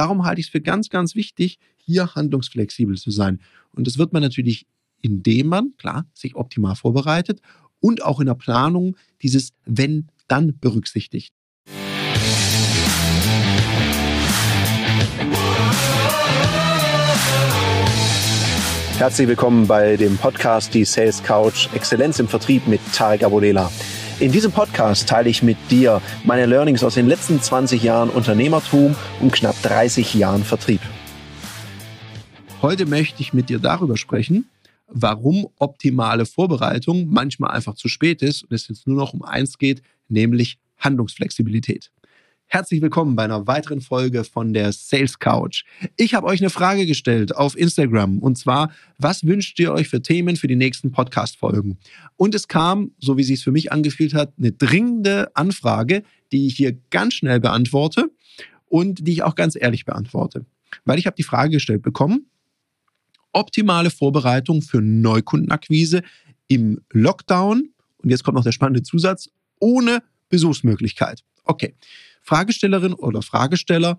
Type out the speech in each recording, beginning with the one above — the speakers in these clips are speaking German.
darum halte ich es für ganz, ganz wichtig, hier handlungsflexibel zu sein. Und das wird man natürlich, indem man, klar, sich optimal vorbereitet und auch in der Planung dieses Wenn dann berücksichtigt. Herzlich willkommen bei dem Podcast Die Sales Couch Exzellenz im Vertrieb mit Tarek Abodela. In diesem Podcast teile ich mit dir meine Learnings aus den letzten 20 Jahren Unternehmertum und knapp 30 Jahren Vertrieb. Heute möchte ich mit dir darüber sprechen, warum optimale Vorbereitung manchmal einfach zu spät ist und es jetzt nur noch um eins geht, nämlich Handlungsflexibilität. Herzlich willkommen bei einer weiteren Folge von der Sales Couch. Ich habe euch eine Frage gestellt auf Instagram und zwar, was wünscht ihr euch für Themen für die nächsten Podcast-Folgen? Und es kam, so wie sich es für mich angefühlt hat, eine dringende Anfrage, die ich hier ganz schnell beantworte und die ich auch ganz ehrlich beantworte. Weil ich habe die Frage gestellt bekommen, optimale Vorbereitung für Neukundenakquise im Lockdown und jetzt kommt noch der spannende Zusatz, ohne Besuchsmöglichkeit. Okay. Fragestellerin oder Fragesteller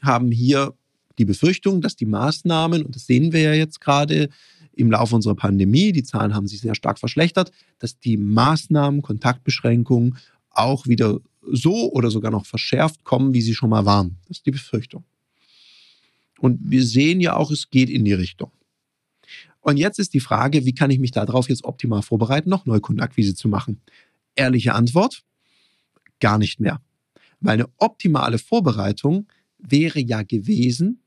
haben hier die Befürchtung, dass die Maßnahmen, und das sehen wir ja jetzt gerade im Laufe unserer Pandemie, die Zahlen haben sich sehr stark verschlechtert, dass die Maßnahmen, Kontaktbeschränkungen auch wieder so oder sogar noch verschärft kommen, wie sie schon mal waren. Das ist die Befürchtung. Und wir sehen ja auch, es geht in die Richtung. Und jetzt ist die Frage, wie kann ich mich darauf jetzt optimal vorbereiten, noch Neukundenakquise zu machen? Ehrliche Antwort, gar nicht mehr. Weil eine optimale Vorbereitung wäre ja gewesen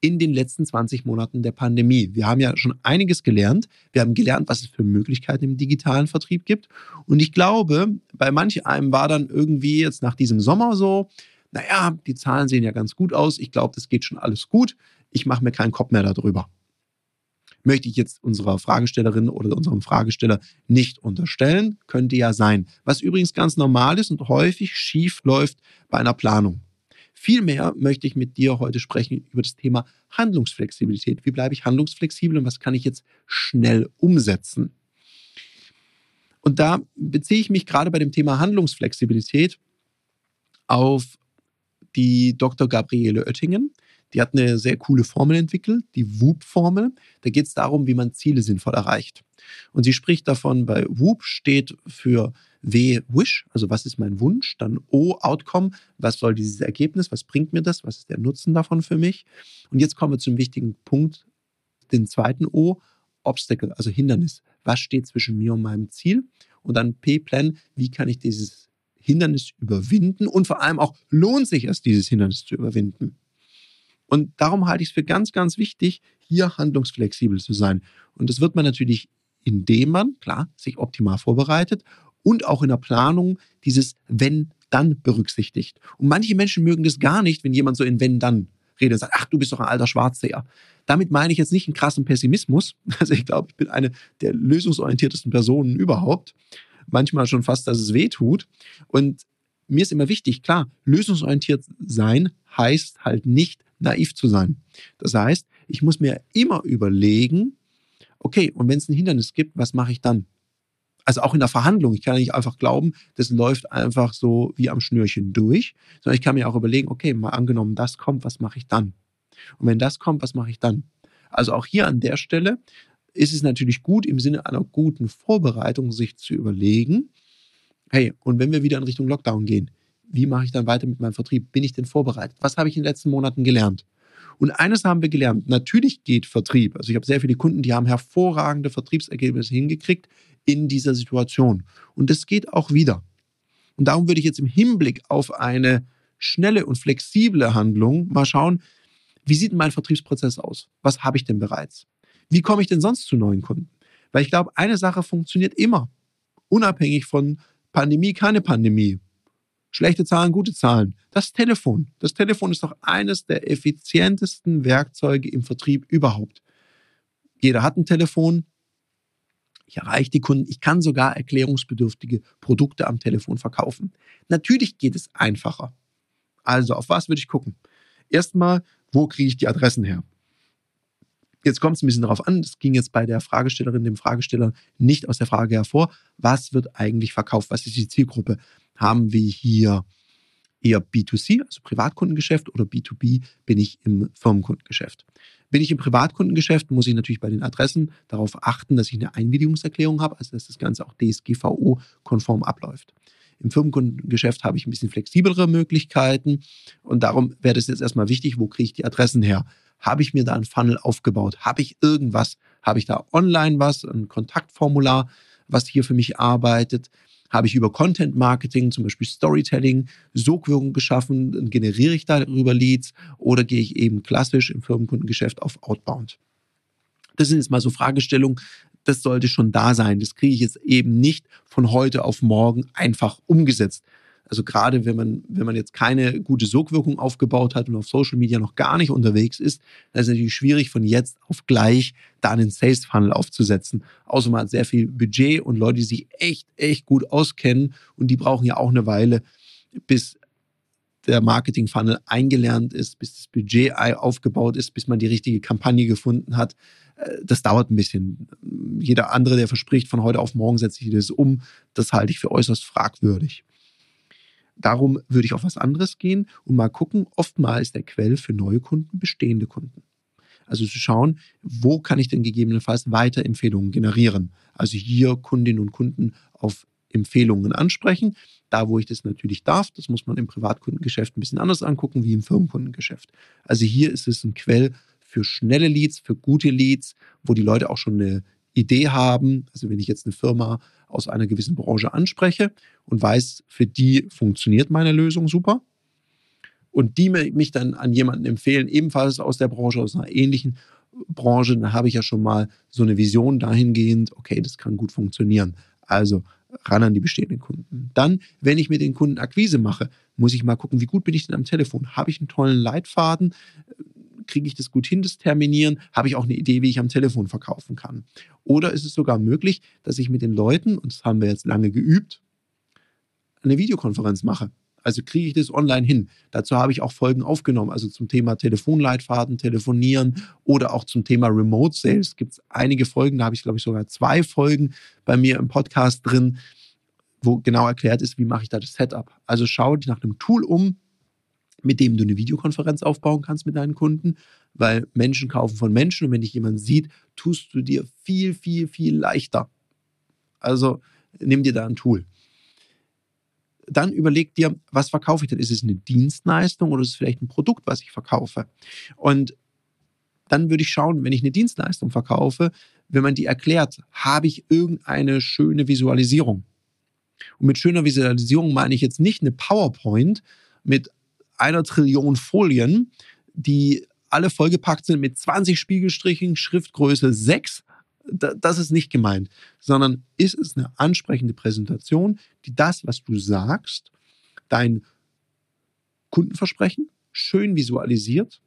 in den letzten 20 Monaten der Pandemie. Wir haben ja schon einiges gelernt. Wir haben gelernt, was es für Möglichkeiten im digitalen Vertrieb gibt. Und ich glaube, bei manch einem war dann irgendwie jetzt nach diesem Sommer so, naja, die Zahlen sehen ja ganz gut aus. Ich glaube, das geht schon alles gut. Ich mache mir keinen Kopf mehr darüber möchte ich jetzt unserer Fragestellerin oder unserem Fragesteller nicht unterstellen. Könnte ja sein. Was übrigens ganz normal ist und häufig schief läuft bei einer Planung. Vielmehr möchte ich mit dir heute sprechen über das Thema Handlungsflexibilität. Wie bleibe ich handlungsflexibel und was kann ich jetzt schnell umsetzen? Und da beziehe ich mich gerade bei dem Thema Handlungsflexibilität auf die Dr. Gabriele Oettingen. Die hat eine sehr coole Formel entwickelt, die WOOP-Formel. Da geht es darum, wie man Ziele sinnvoll erreicht. Und sie spricht davon, bei WOOP steht für W, Wish, also was ist mein Wunsch, dann O, Outcome, was soll dieses Ergebnis, was bringt mir das, was ist der Nutzen davon für mich. Und jetzt kommen wir zum wichtigen Punkt, den zweiten O, Obstacle, also Hindernis. Was steht zwischen mir und meinem Ziel? Und dann P-Plan, wie kann ich dieses Hindernis überwinden und vor allem auch lohnt sich es, dieses Hindernis zu überwinden. Und darum halte ich es für ganz, ganz wichtig, hier handlungsflexibel zu sein. Und das wird man natürlich, indem man, klar, sich optimal vorbereitet und auch in der Planung dieses Wenn-Dann berücksichtigt. Und manche Menschen mögen das gar nicht, wenn jemand so in Wenn-Dann redet und sagt, ach, du bist doch ein alter Schwarzseher. Damit meine ich jetzt nicht einen krassen Pessimismus. Also ich glaube, ich bin eine der lösungsorientiertesten Personen überhaupt. Manchmal schon fast, dass es weh tut. Und mir ist immer wichtig, klar, lösungsorientiert sein heißt halt nicht naiv zu sein. Das heißt, ich muss mir immer überlegen, okay, und wenn es ein Hindernis gibt, was mache ich dann? Also auch in der Verhandlung. Ich kann nicht einfach glauben, das läuft einfach so wie am Schnürchen durch, sondern ich kann mir auch überlegen, okay, mal angenommen, das kommt, was mache ich dann? Und wenn das kommt, was mache ich dann? Also auch hier an der Stelle ist es natürlich gut, im Sinne einer guten Vorbereitung sich zu überlegen, hey, und wenn wir wieder in Richtung Lockdown gehen, wie mache ich dann weiter mit meinem Vertrieb? Bin ich denn vorbereitet? Was habe ich in den letzten Monaten gelernt? Und eines haben wir gelernt. Natürlich geht Vertrieb. Also ich habe sehr viele Kunden, die haben hervorragende Vertriebsergebnisse hingekriegt in dieser Situation. Und das geht auch wieder. Und darum würde ich jetzt im Hinblick auf eine schnelle und flexible Handlung mal schauen, wie sieht mein Vertriebsprozess aus? Was habe ich denn bereits? Wie komme ich denn sonst zu neuen Kunden? Weil ich glaube, eine Sache funktioniert immer, unabhängig von Pandemie, keine Pandemie. Schlechte Zahlen, gute Zahlen. Das Telefon. Das Telefon ist doch eines der effizientesten Werkzeuge im Vertrieb überhaupt. Jeder hat ein Telefon. Ich erreiche die Kunden. Ich kann sogar erklärungsbedürftige Produkte am Telefon verkaufen. Natürlich geht es einfacher. Also, auf was würde ich gucken? Erstmal, wo kriege ich die Adressen her? Jetzt kommt es ein bisschen darauf an, das ging jetzt bei der Fragestellerin, dem Fragesteller nicht aus der Frage hervor, was wird eigentlich verkauft, was ist die Zielgruppe? Haben wir hier eher B2C, also Privatkundengeschäft, oder B2B bin ich im Firmenkundengeschäft. Bin ich im Privatkundengeschäft, muss ich natürlich bei den Adressen darauf achten, dass ich eine Einwilligungserklärung habe, also dass das Ganze auch DSGVO-konform abläuft. Im Firmenkundengeschäft habe ich ein bisschen flexiblere Möglichkeiten und darum wäre es jetzt erstmal wichtig, wo kriege ich die Adressen her? Habe ich mir da einen Funnel aufgebaut? Habe ich irgendwas? Habe ich da online was, ein Kontaktformular, was hier für mich arbeitet? Habe ich über Content Marketing, zum Beispiel Storytelling, Sogwirkung geschaffen? Generiere ich darüber Leads oder gehe ich eben klassisch im Firmenkundengeschäft auf Outbound? Das sind jetzt mal so Fragestellungen, das sollte schon da sein. Das kriege ich jetzt eben nicht von heute auf morgen einfach umgesetzt. Also gerade wenn man, wenn man jetzt keine gute Sogwirkung aufgebaut hat und auf Social Media noch gar nicht unterwegs ist, dann ist es natürlich schwierig, von jetzt auf gleich da einen Sales Funnel aufzusetzen. Außer man hat sehr viel Budget und Leute, die sich echt, echt gut auskennen und die brauchen ja auch eine Weile, bis der Marketing Funnel eingelernt ist, bis das Budget aufgebaut ist, bis man die richtige Kampagne gefunden hat. Äh, das dauert ein bisschen. Jeder andere, der verspricht, von heute auf morgen setze ich das um, das halte ich für äußerst fragwürdig. Darum würde ich auf was anderes gehen und mal gucken, oftmals ist der Quell für neue Kunden bestehende Kunden. Also zu schauen, wo kann ich denn gegebenenfalls Weiterempfehlungen generieren. Also hier Kundinnen und Kunden auf Empfehlungen ansprechen. Da, wo ich das natürlich darf, das muss man im Privatkundengeschäft ein bisschen anders angucken wie im Firmenkundengeschäft. Also hier ist es ein Quell für schnelle Leads, für gute Leads, wo die Leute auch schon eine Idee haben. Also wenn ich jetzt eine Firma aus einer gewissen Branche anspreche und weiß, für die funktioniert meine Lösung super und die mich dann an jemanden empfehlen, ebenfalls aus der Branche, aus einer ähnlichen Branche, dann habe ich ja schon mal so eine Vision dahingehend, okay, das kann gut funktionieren. Also ran an die bestehenden Kunden. Dann, wenn ich mit den Kunden Akquise mache, muss ich mal gucken, wie gut bin ich denn am Telefon? Habe ich einen tollen Leitfaden? Kriege ich das gut hin, das Terminieren? Habe ich auch eine Idee, wie ich am Telefon verkaufen kann? Oder ist es sogar möglich, dass ich mit den Leuten, und das haben wir jetzt lange geübt, eine Videokonferenz mache? Also kriege ich das online hin. Dazu habe ich auch Folgen aufgenommen, also zum Thema Telefonleitfaden, Telefonieren oder auch zum Thema Remote Sales gibt es einige Folgen, da habe ich glaube ich sogar zwei Folgen bei mir im Podcast drin, wo genau erklärt ist, wie mache ich da das Setup. Also schau dich nach einem Tool um, mit dem du eine Videokonferenz aufbauen kannst mit deinen Kunden, weil Menschen kaufen von Menschen und wenn dich jemand sieht, tust du dir viel, viel, viel leichter. Also nimm dir da ein Tool. Dann überleg dir, was verkaufe ich denn? Ist es eine Dienstleistung oder ist es vielleicht ein Produkt, was ich verkaufe? Und dann würde ich schauen, wenn ich eine Dienstleistung verkaufe, wenn man die erklärt, habe ich irgendeine schöne Visualisierung. Und mit schöner Visualisierung meine ich jetzt nicht eine PowerPoint mit einer Trillion Folien, die alle vollgepackt sind mit 20 Spiegelstrichen, Schriftgröße 6. Das ist nicht gemeint, sondern ist es eine ansprechende Präsentation, die das, was du sagst, dein Kundenversprechen schön visualisiert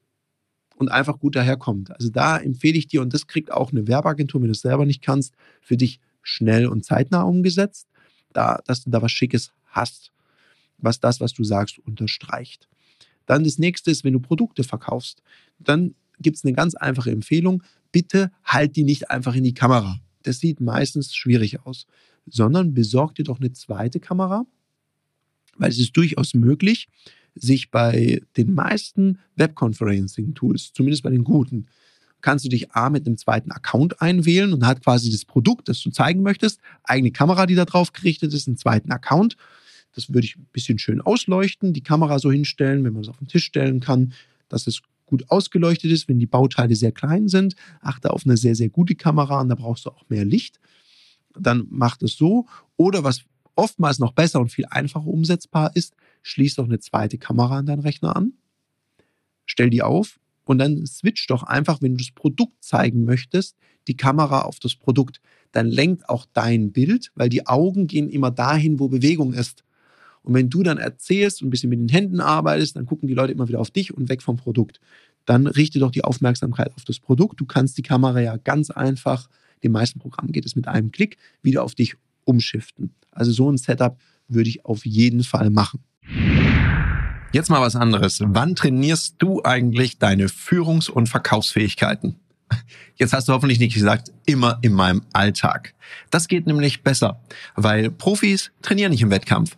und einfach gut daherkommt. Also da empfehle ich dir, und das kriegt auch eine Werbeagentur, wenn du es selber nicht kannst, für dich schnell und zeitnah umgesetzt, da, dass du da was Schickes hast, was das, was du sagst, unterstreicht. Dann das nächste ist, wenn du Produkte verkaufst, dann gibt es eine ganz einfache Empfehlung. Bitte halt die nicht einfach in die Kamera. Das sieht meistens schwierig aus, sondern besorg dir doch eine zweite Kamera, weil es ist durchaus möglich, sich bei den meisten Webconferencing-Tools, zumindest bei den guten, kannst du dich A mit einem zweiten Account einwählen und hat quasi das Produkt, das du zeigen möchtest, eigene Kamera, die da drauf gerichtet ist, einen zweiten Account das würde ich ein bisschen schön ausleuchten, die Kamera so hinstellen, wenn man es auf den Tisch stellen kann, dass es gut ausgeleuchtet ist. Wenn die Bauteile sehr klein sind, achte auf eine sehr, sehr gute Kamera und da brauchst du auch mehr Licht. Dann macht es so. Oder was oftmals noch besser und viel einfacher umsetzbar ist, schließ doch eine zweite Kamera an deinen Rechner an, stell die auf und dann switch doch einfach, wenn du das Produkt zeigen möchtest, die Kamera auf das Produkt. Dann lenkt auch dein Bild, weil die Augen gehen immer dahin, wo Bewegung ist. Und wenn du dann erzählst und ein bisschen mit den Händen arbeitest, dann gucken die Leute immer wieder auf dich und weg vom Produkt. Dann richte doch die Aufmerksamkeit auf das Produkt. Du kannst die Kamera ja ganz einfach, den meisten Programmen geht es mit einem Klick, wieder auf dich umschiften. Also so ein Setup würde ich auf jeden Fall machen. Jetzt mal was anderes. Wann trainierst du eigentlich deine Führungs- und Verkaufsfähigkeiten? Jetzt hast du hoffentlich nicht gesagt, immer in meinem Alltag. Das geht nämlich besser, weil Profis trainieren nicht im Wettkampf.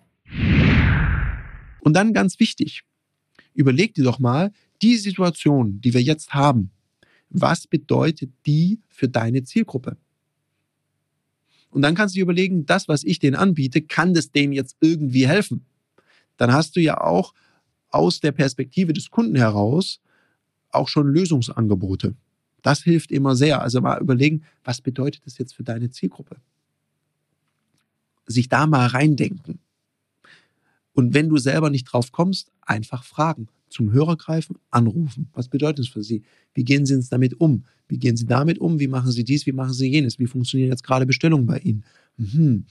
Und dann ganz wichtig, überleg dir doch mal, die Situation, die wir jetzt haben, was bedeutet die für deine Zielgruppe? Und dann kannst du dir überlegen, das, was ich denen anbiete, kann das denen jetzt irgendwie helfen? Dann hast du ja auch aus der Perspektive des Kunden heraus auch schon Lösungsangebote. Das hilft immer sehr. Also mal überlegen, was bedeutet das jetzt für deine Zielgruppe? Sich da mal reindenken. Und wenn du selber nicht drauf kommst, einfach fragen. Zum Hörer greifen, anrufen. Was bedeutet das für Sie? Wie gehen Sie damit um? Wie gehen Sie damit um? Wie machen Sie dies? Wie machen Sie jenes? Wie funktionieren jetzt gerade Bestellungen bei Ihnen? Mhm.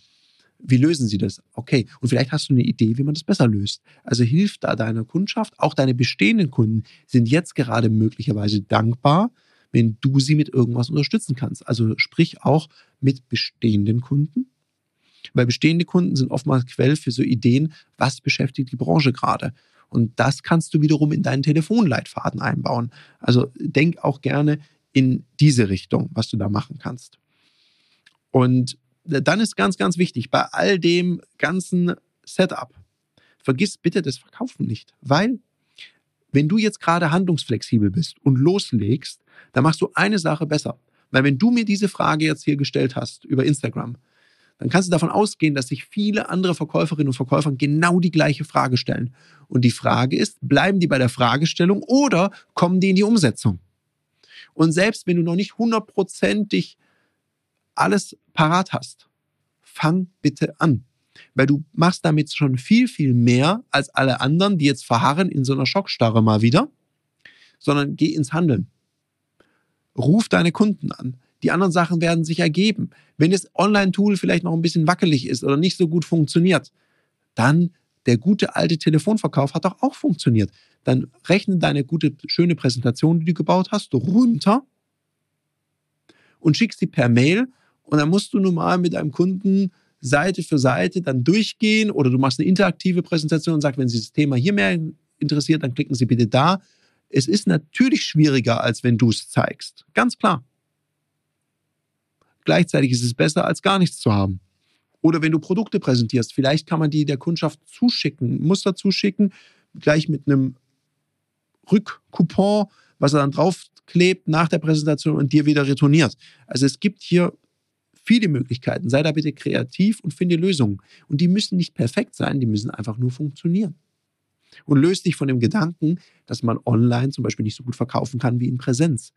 Wie lösen Sie das? Okay. Und vielleicht hast du eine Idee, wie man das besser löst. Also hilf da deiner Kundschaft. Auch deine bestehenden Kunden sind jetzt gerade möglicherweise dankbar, wenn du sie mit irgendwas unterstützen kannst. Also sprich auch mit bestehenden Kunden weil bestehende Kunden sind oftmals Quell für so Ideen, was beschäftigt die Branche gerade. Und das kannst du wiederum in deinen Telefonleitfaden einbauen. Also denk auch gerne in diese Richtung, was du da machen kannst. Und dann ist ganz, ganz wichtig, bei all dem ganzen Setup, vergiss bitte das Verkaufen nicht, weil wenn du jetzt gerade handlungsflexibel bist und loslegst, dann machst du eine Sache besser. Weil wenn du mir diese Frage jetzt hier gestellt hast über Instagram, dann kannst du davon ausgehen, dass sich viele andere Verkäuferinnen und Verkäufer genau die gleiche Frage stellen. Und die Frage ist, bleiben die bei der Fragestellung oder kommen die in die Umsetzung? Und selbst wenn du noch nicht hundertprozentig alles parat hast, fang bitte an. Weil du machst damit schon viel, viel mehr als alle anderen, die jetzt verharren in so einer Schockstarre mal wieder, sondern geh ins Handeln. Ruf deine Kunden an. Die anderen Sachen werden sich ergeben. Wenn das Online-Tool vielleicht noch ein bisschen wackelig ist oder nicht so gut funktioniert, dann der gute alte Telefonverkauf hat doch auch funktioniert. Dann rechne deine gute, schöne Präsentation, die du gebaut hast, runter und schickst sie per Mail. Und dann musst du nun mal mit einem Kunden Seite für Seite dann durchgehen oder du machst eine interaktive Präsentation und sagst, wenn Sie das Thema hier mehr interessiert, dann klicken Sie bitte da. Es ist natürlich schwieriger, als wenn du es zeigst. Ganz klar. Gleichzeitig ist es besser, als gar nichts zu haben. Oder wenn du Produkte präsentierst, vielleicht kann man die der Kundschaft zuschicken, Muster zuschicken, gleich mit einem Rückcoupon, was er dann draufklebt nach der Präsentation und dir wieder retourniert. Also es gibt hier viele Möglichkeiten. Sei da bitte kreativ und finde Lösungen. Und die müssen nicht perfekt sein, die müssen einfach nur funktionieren. Und löst dich von dem Gedanken, dass man online zum Beispiel nicht so gut verkaufen kann wie in Präsenz.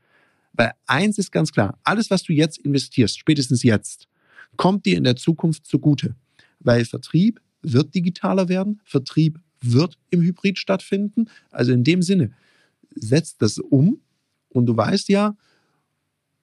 Weil eins ist ganz klar, alles, was du jetzt investierst, spätestens jetzt, kommt dir in der Zukunft zugute. Weil Vertrieb wird digitaler werden, Vertrieb wird im Hybrid stattfinden. Also in dem Sinne, setzt das um und du weißt ja,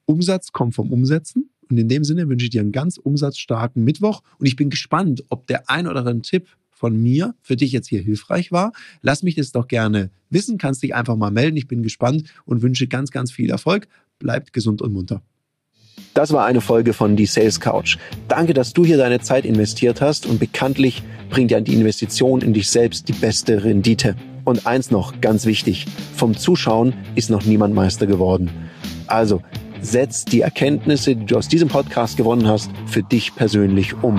Umsatz kommt vom Umsetzen. Und in dem Sinne wünsche ich dir einen ganz umsatzstarken Mittwoch. Und ich bin gespannt, ob der ein oder andere Tipp von mir für dich jetzt hier hilfreich war. Lass mich das doch gerne wissen, kannst dich einfach mal melden. Ich bin gespannt und wünsche ganz, ganz viel Erfolg. Bleibt gesund und munter. Das war eine Folge von Die Sales Couch. Danke, dass du hier deine Zeit investiert hast und bekanntlich bringt ja die Investition in dich selbst die beste Rendite. Und eins noch, ganz wichtig, vom Zuschauen ist noch niemand Meister geworden. Also, setz die Erkenntnisse, die du aus diesem Podcast gewonnen hast, für dich persönlich um.